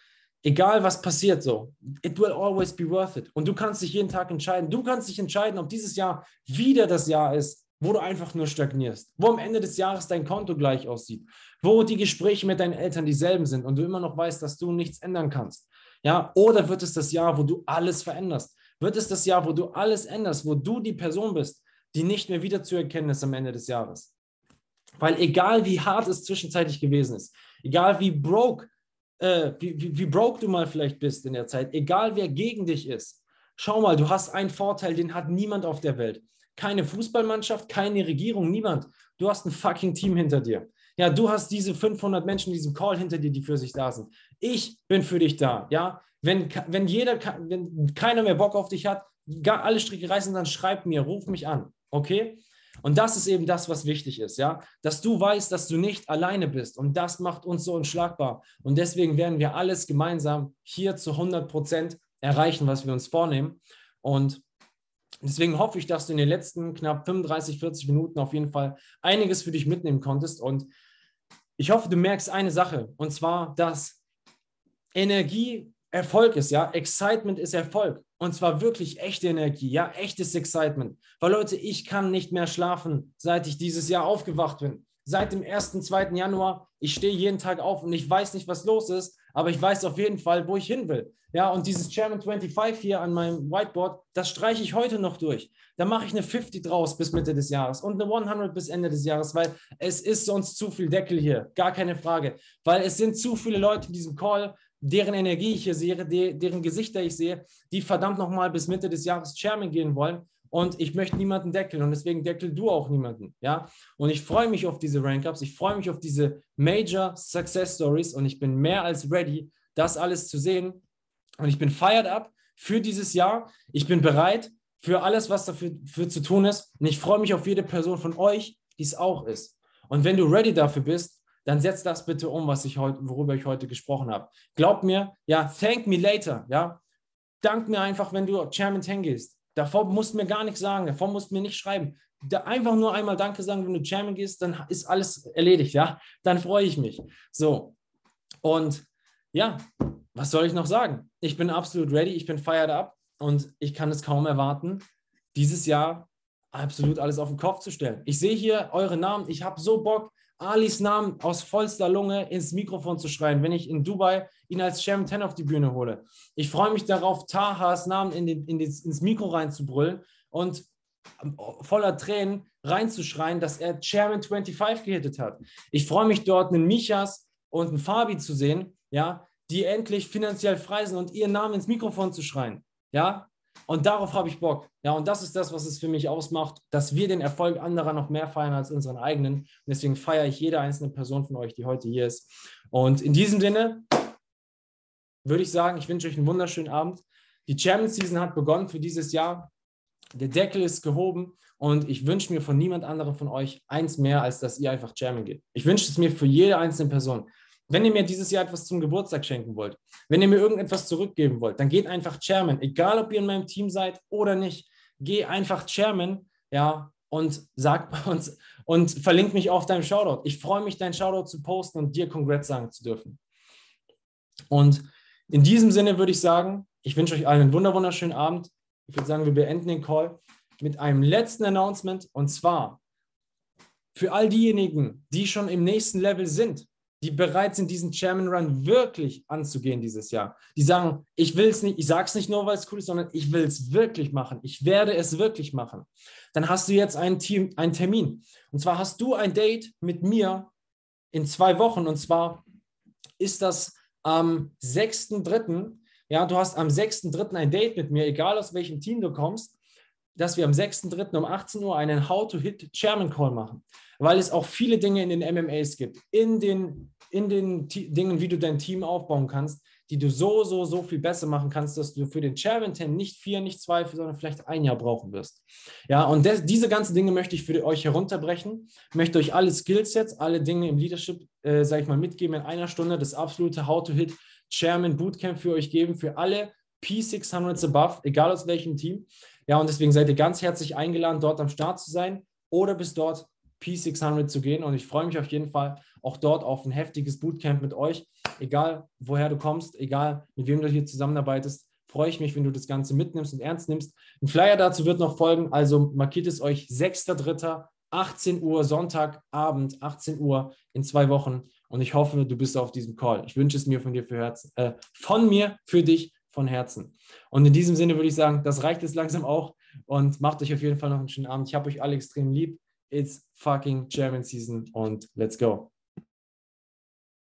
egal was passiert, so, it will always be worth it. Und du kannst dich jeden Tag entscheiden. Du kannst dich entscheiden, ob dieses Jahr wieder das Jahr ist, wo du einfach nur stagnierst, wo am Ende des Jahres dein Konto gleich aussieht, wo die Gespräche mit deinen Eltern dieselben sind und du immer noch weißt, dass du nichts ändern kannst. Ja, oder wird es das Jahr, wo du alles veränderst? Wird es das Jahr, wo du alles änderst, wo du die Person bist, die nicht mehr wieder zu erkennen ist am Ende des Jahres? Weil egal wie hart es zwischenzeitlich gewesen ist, egal wie broke, äh, wie, wie, wie broke du mal vielleicht bist in der Zeit, egal wer gegen dich ist, schau mal, du hast einen Vorteil, den hat niemand auf der Welt keine Fußballmannschaft, keine Regierung, niemand. Du hast ein fucking Team hinter dir. Ja, du hast diese 500 Menschen in diesem Call hinter dir, die für sich da sind. Ich bin für dich da. Ja, wenn, wenn jeder, wenn keiner mehr Bock auf dich hat, alle Stricke reißen, dann schreib mir, ruf mich an. Okay? Und das ist eben das, was wichtig ist, ja, dass du weißt, dass du nicht alleine bist. Und das macht uns so unschlagbar. Und deswegen werden wir alles gemeinsam hier zu 100 Prozent erreichen, was wir uns vornehmen. Und Deswegen hoffe ich, dass du in den letzten knapp 35, 40 Minuten auf jeden Fall einiges für dich mitnehmen konntest. Und ich hoffe, du merkst eine Sache, und zwar, dass Energie Erfolg ist, ja. Excitement ist Erfolg. Und zwar wirklich echte Energie, ja, echtes Excitement. Weil Leute, ich kann nicht mehr schlafen, seit ich dieses Jahr aufgewacht bin. Seit dem 1., 2. Januar, ich stehe jeden Tag auf und ich weiß nicht, was los ist, aber ich weiß auf jeden Fall, wo ich hin will. Ja, und dieses Chairman 25 hier an meinem Whiteboard, das streiche ich heute noch durch. Da mache ich eine 50 draus bis Mitte des Jahres und eine 100 bis Ende des Jahres, weil es ist sonst zu viel Deckel hier, gar keine Frage. Weil es sind zu viele Leute in diesem Call, deren Energie ich hier sehe, deren Gesichter ich sehe, die verdammt nochmal bis Mitte des Jahres Chairman gehen wollen. Und ich möchte niemanden deckeln und deswegen deckel du auch niemanden. Ja, und ich freue mich auf diese Rank-Ups, ich freue mich auf diese Major Success Stories und ich bin mehr als ready, das alles zu sehen und ich bin fired up für dieses Jahr. Ich bin bereit für alles, was dafür für zu tun ist. Und ich freue mich auf jede Person von euch, die es auch ist. Und wenn du ready dafür bist, dann setz das bitte um, was ich heute, worüber ich heute gesprochen habe. Glaub mir, ja, thank me later, ja. Dank mir einfach, wenn du Chairman 10 gehst. Davor musst du mir gar nichts sagen, davor musst du mir nicht schreiben. Da einfach nur einmal Danke sagen, wenn du Chairman gehst, dann ist alles erledigt, ja. Dann freue ich mich. So. Und ja, was soll ich noch sagen? Ich bin absolut ready, ich bin fired up und ich kann es kaum erwarten, dieses Jahr absolut alles auf den Kopf zu stellen. Ich sehe hier eure Namen, ich habe so Bock, Alis Namen aus vollster Lunge ins Mikrofon zu schreien, wenn ich in Dubai ihn als Chairman 10 auf die Bühne hole. Ich freue mich darauf, Tahas Namen in den, in den, ins Mikro reinzubrüllen und voller Tränen reinzuschreien, dass er Chairman 25 gehittet hat. Ich freue mich dort, einen Michas und einen Fabi zu sehen, ja, die endlich finanziell frei sind und ihren Namen ins Mikrofon zu schreien. Ja, und darauf habe ich Bock. Ja, und das ist das, was es für mich ausmacht, dass wir den Erfolg anderer noch mehr feiern als unseren eigenen. Und deswegen feiere ich jede einzelne Person von euch, die heute hier ist. Und in diesem Sinne, würde ich sagen, ich wünsche euch einen wunderschönen Abend. Die Champion Season hat begonnen für dieses Jahr. Der Deckel ist gehoben und ich wünsche mir von niemand anderem von euch eins mehr, als dass ihr einfach Chairman geht. Ich wünsche es mir für jede einzelne Person. Wenn ihr mir dieses Jahr etwas zum Geburtstag schenken wollt, wenn ihr mir irgendetwas zurückgeben wollt, dann geht einfach Chairman. Egal, ob ihr in meinem Team seid oder nicht, geh einfach Chairman, ja, und sag uns und verlink mich auf deinem Shoutout. Ich freue mich, deinen Shoutout zu posten und dir Congrats sagen zu dürfen. Und in diesem Sinne würde ich sagen, ich wünsche euch allen einen wunderschönen Abend. Ich würde sagen, wir beenden den Call mit einem letzten Announcement und zwar für all diejenigen, die schon im nächsten Level sind, die bereit sind, diesen Chairman Run wirklich anzugehen dieses Jahr. Die sagen, ich will es nicht, ich sage es nicht nur, weil es cool ist, sondern ich will es wirklich machen. Ich werde es wirklich machen. Dann hast du jetzt einen, Team, einen Termin. Und zwar hast du ein Date mit mir in zwei Wochen. Und zwar ist das am 6.3. Ja, du hast am 6.3. ein Date mit mir, egal aus welchem Team du kommst, dass wir am 6.3. um 18 Uhr einen How-to-Hit Chairman Call machen, weil es auch viele Dinge in den MMAs gibt, in den, in den Dingen, wie du dein Team aufbauen kannst, die du so, so, so viel besser machen kannst, dass du für den Chairman 10 nicht vier, nicht zwei, sondern vielleicht ein Jahr brauchen wirst. Ja, und das, diese ganzen Dinge möchte ich für euch herunterbrechen, möchte euch alle Skillsets, alle Dinge im Leadership, äh, sage ich mal, mitgeben in einer Stunde, das absolute How-to-Hit Chairman Bootcamp für euch geben, für alle P600s above, egal aus welchem Team. Ja, und deswegen seid ihr ganz herzlich eingeladen, dort am Start zu sein oder bis dort P600 zu gehen. Und ich freue mich auf jeden Fall auch dort auf ein heftiges Bootcamp mit euch. Egal, woher du kommst, egal, mit wem du hier zusammenarbeitest, freue ich mich, wenn du das Ganze mitnimmst und ernst nimmst. Ein Flyer dazu wird noch folgen, also markiert es euch 6.3., 18 Uhr, Sonntagabend, 18 Uhr in zwei Wochen. Und ich hoffe, du bist auf diesem Call. Ich wünsche es mir von dir für Herzen, äh, von mir für dich von Herzen. Und in diesem Sinne würde ich sagen, das reicht jetzt langsam auch und macht euch auf jeden Fall noch einen schönen Abend. Ich habe euch alle extrem lieb. It's fucking German Season und let's go.